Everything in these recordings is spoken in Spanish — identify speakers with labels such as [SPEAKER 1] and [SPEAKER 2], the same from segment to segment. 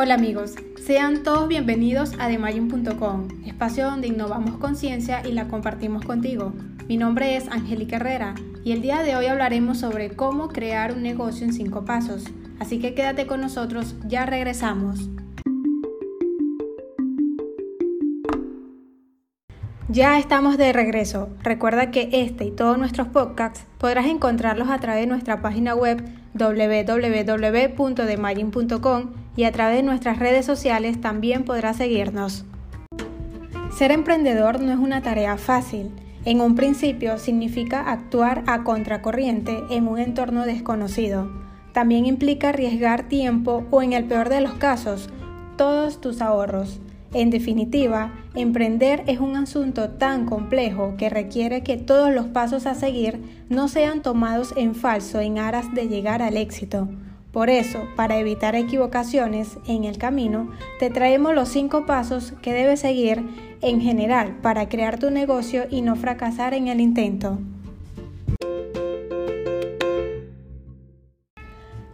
[SPEAKER 1] Hola amigos, sean todos bienvenidos a Demayun.com, espacio donde innovamos conciencia y la compartimos contigo. Mi nombre es Angélica Herrera y el día de hoy hablaremos sobre cómo crear un negocio en 5 pasos. Así que quédate con nosotros, ya regresamos. Ya estamos de regreso. Recuerda que este y todos nuestros podcasts podrás encontrarlos a través de nuestra página web www.demagin.com y a través de nuestras redes sociales también podrás seguirnos. Ser emprendedor no es una tarea fácil. En un principio significa actuar a contracorriente en un entorno desconocido. También implica arriesgar tiempo o en el peor de los casos, todos tus ahorros. En definitiva, emprender es un asunto tan complejo que requiere que todos los pasos a seguir no sean tomados en falso en aras de llegar al éxito. Por eso, para evitar equivocaciones en el camino, te traemos los cinco pasos que debes seguir en general para crear tu negocio y no fracasar en el intento.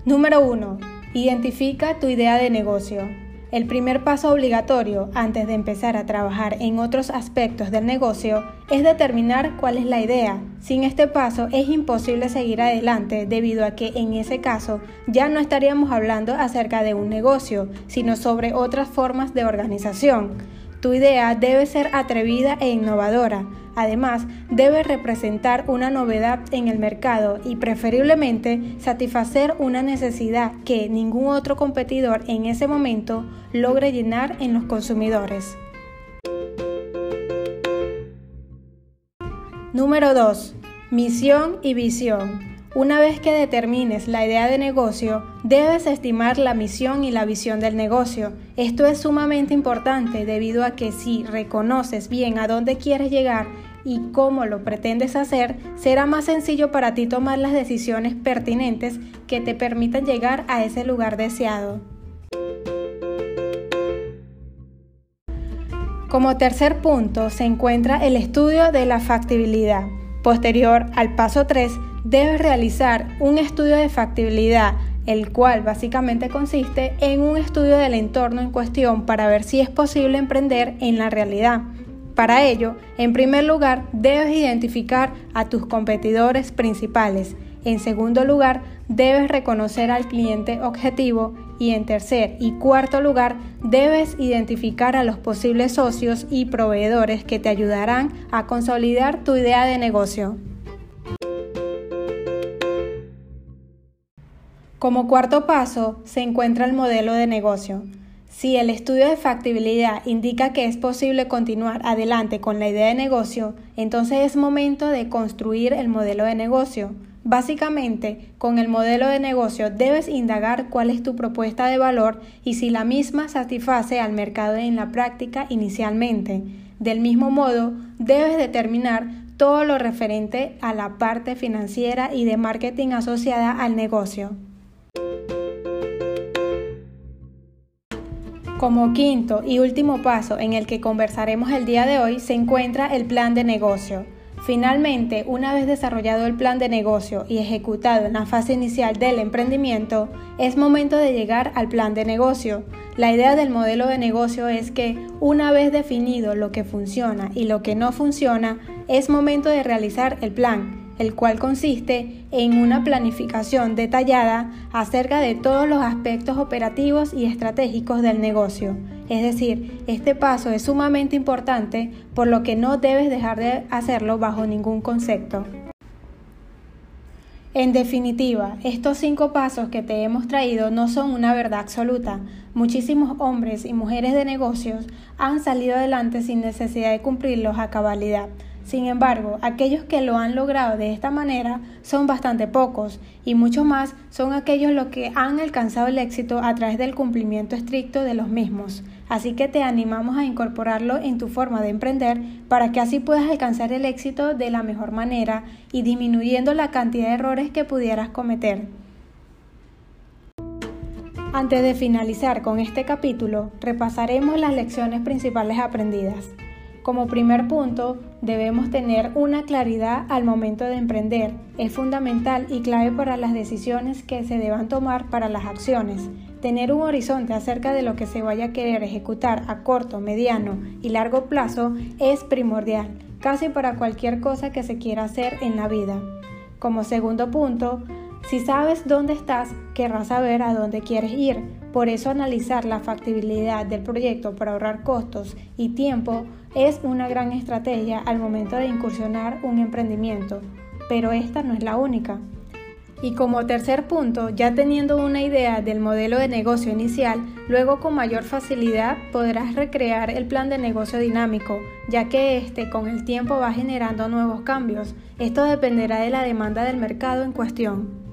[SPEAKER 1] Número 1. Identifica tu idea de negocio. El primer paso obligatorio antes de empezar a trabajar en otros aspectos del negocio es determinar cuál es la idea. Sin este paso es imposible seguir adelante debido a que en ese caso ya no estaríamos hablando acerca de un negocio, sino sobre otras formas de organización. Tu idea debe ser atrevida e innovadora. Además, debe representar una novedad en el mercado y preferiblemente satisfacer una necesidad que ningún otro competidor en ese momento logre llenar en los consumidores. Número 2. Misión y visión. Una vez que determines la idea de negocio, debes estimar la misión y la visión del negocio. Esto es sumamente importante debido a que si reconoces bien a dónde quieres llegar y cómo lo pretendes hacer, será más sencillo para ti tomar las decisiones pertinentes que te permitan llegar a ese lugar deseado. Como tercer punto se encuentra el estudio de la factibilidad. Posterior al paso 3, debes realizar un estudio de factibilidad, el cual básicamente consiste en un estudio del entorno en cuestión para ver si es posible emprender en la realidad. Para ello, en primer lugar, debes identificar a tus competidores principales. En segundo lugar, debes reconocer al cliente objetivo y en tercer y cuarto lugar, debes identificar a los posibles socios y proveedores que te ayudarán a consolidar tu idea de negocio. Como cuarto paso se encuentra el modelo de negocio. Si el estudio de factibilidad indica que es posible continuar adelante con la idea de negocio, entonces es momento de construir el modelo de negocio. Básicamente, con el modelo de negocio debes indagar cuál es tu propuesta de valor y si la misma satisface al mercado en la práctica inicialmente. Del mismo modo, debes determinar todo lo referente a la parte financiera y de marketing asociada al negocio. Como quinto y último paso en el que conversaremos el día de hoy se encuentra el plan de negocio. Finalmente, una vez desarrollado el plan de negocio y ejecutado en la fase inicial del emprendimiento, es momento de llegar al plan de negocio. La idea del modelo de negocio es que, una vez definido lo que funciona y lo que no funciona, es momento de realizar el plan el cual consiste en una planificación detallada acerca de todos los aspectos operativos y estratégicos del negocio. Es decir, este paso es sumamente importante por lo que no debes dejar de hacerlo bajo ningún concepto. En definitiva, estos cinco pasos que te hemos traído no son una verdad absoluta. Muchísimos hombres y mujeres de negocios han salido adelante sin necesidad de cumplirlos a cabalidad. Sin embargo, aquellos que lo han logrado de esta manera son bastante pocos y mucho más son aquellos los que han alcanzado el éxito a través del cumplimiento estricto de los mismos. Así que te animamos a incorporarlo en tu forma de emprender para que así puedas alcanzar el éxito de la mejor manera y disminuyendo la cantidad de errores que pudieras cometer. Antes de finalizar con este capítulo, repasaremos las lecciones principales aprendidas. Como primer punto, debemos tener una claridad al momento de emprender. Es fundamental y clave para las decisiones que se deban tomar para las acciones. Tener un horizonte acerca de lo que se vaya a querer ejecutar a corto, mediano y largo plazo es primordial, casi para cualquier cosa que se quiera hacer en la vida. Como segundo punto, si sabes dónde estás, querrás saber a dónde quieres ir. Por eso analizar la factibilidad del proyecto para ahorrar costos y tiempo es una gran estrategia al momento de incursionar un emprendimiento, pero esta no es la única. Y como tercer punto, ya teniendo una idea del modelo de negocio inicial, luego con mayor facilidad podrás recrear el plan de negocio dinámico, ya que este con el tiempo va generando nuevos cambios. Esto dependerá de la demanda del mercado en cuestión.